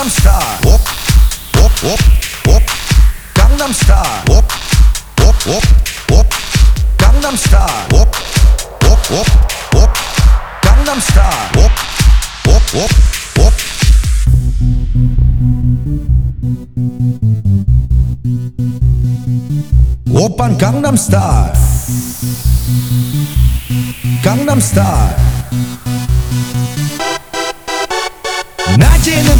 Gangnam Style. Whoop, whoop, whoop, whoop. Gangnam Style. Whoop, whoop, whoop, whoop. Gangnam Style. Whoop, whoop, whoop, whoop. Gangnam Style. Whoop, whoop, whoop, whoop. Oppan Gangnam Style. Gangnam Style. 낮에는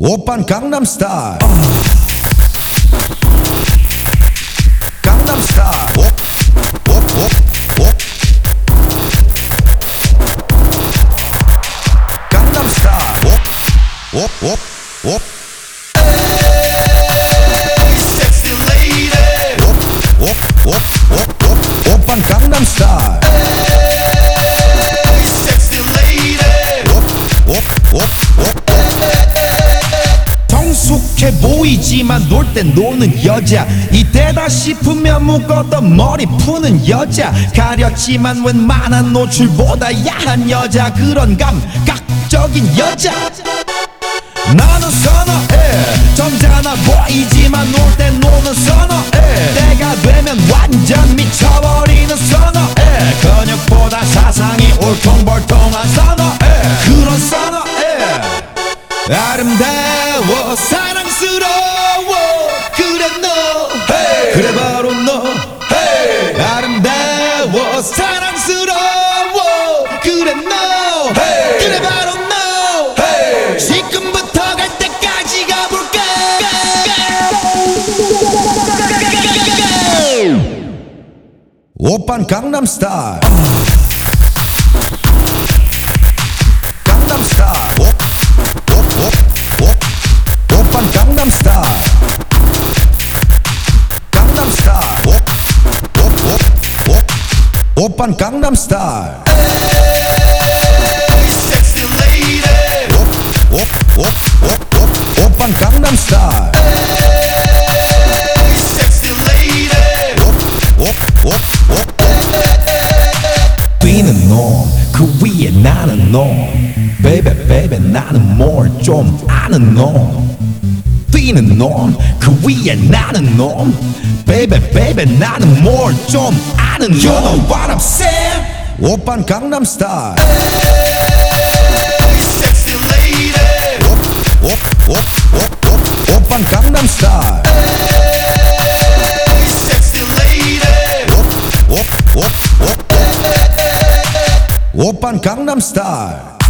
오빤 강남 스타일 강남 스타일 옵, 옵, 옵, 옵. 강남 스타일 옵, 옵, 옵, 옵. Sexy lady 옵, 옵, 옵, 옵. 오빤 강남 스타 성숙해 보이지만 놀 땐 노는 여자. 이때다 싶으면 묶었던 머리 푸는 여자. 가렸지만 웬만한 노출보다 야한 여자. 그런 감각적인 여자. 나는 선어해. 점잖아 보이지만 놀 땐 노는 선어해. 때가 아름다워 사랑스러워. 그래 너. 그래 바로 너. 아름다워 사랑스러워. 그래 너. 그래 바로 너. 지금부터 갈 때까지 가볼까? 오빤 강남 스타일 Oppan Gangnam Style. Hey, sexy lady. Op, op, op, op, op, oppan Gangnam Style. Hey, sexy lady. Op, op, op, op. Being a norm, 그 not a norm. Baby, baby, not a more 좀 아는 norm. 뛰는 norm, 그 위에 나는 norm. baby baby 나는 뭘좀 gotta. You know what I'm saying? Oppan Gangnam Style. Hey, oppan Gangnam Style. Hey, Oppan Gangnam Style.